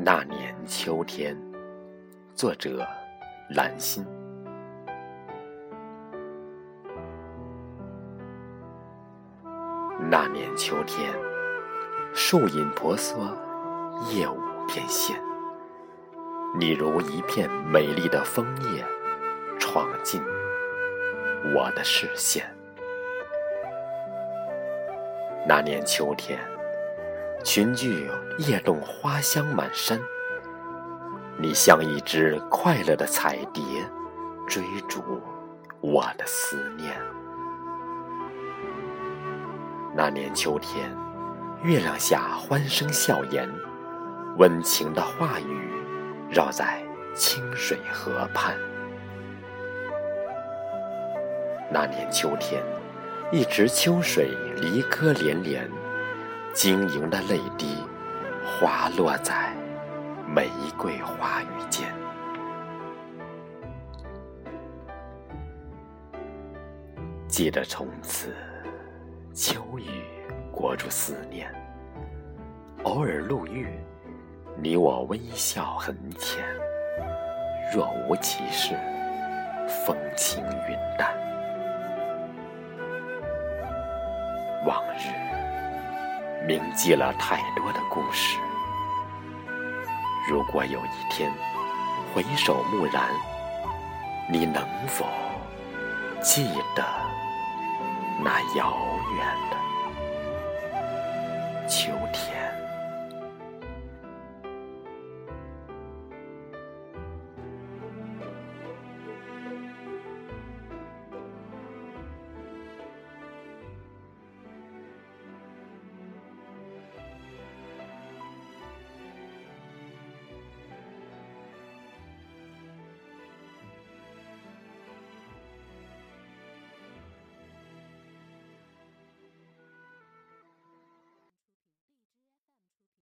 那年秋天，作者兰心。那年秋天，树影婆娑，夜舞翩跹。你如一片美丽的枫叶，闯进我的视线。那年秋天。群聚叶动，花香满山。你像一只快乐的彩蝶，追逐我的思念。那年秋天，月亮下欢声笑言，温情的话语绕在清水河畔。那年秋天，一池秋水，离歌连连。晶莹的泪滴滑落在玫瑰花语间，记得从此秋雨裹住思念，偶尔路遇，你我微笑很浅，若无其事，风轻云淡，往日。铭记了太多的故事。如果有一天回首蓦然，你能否记得那遥远的秋天？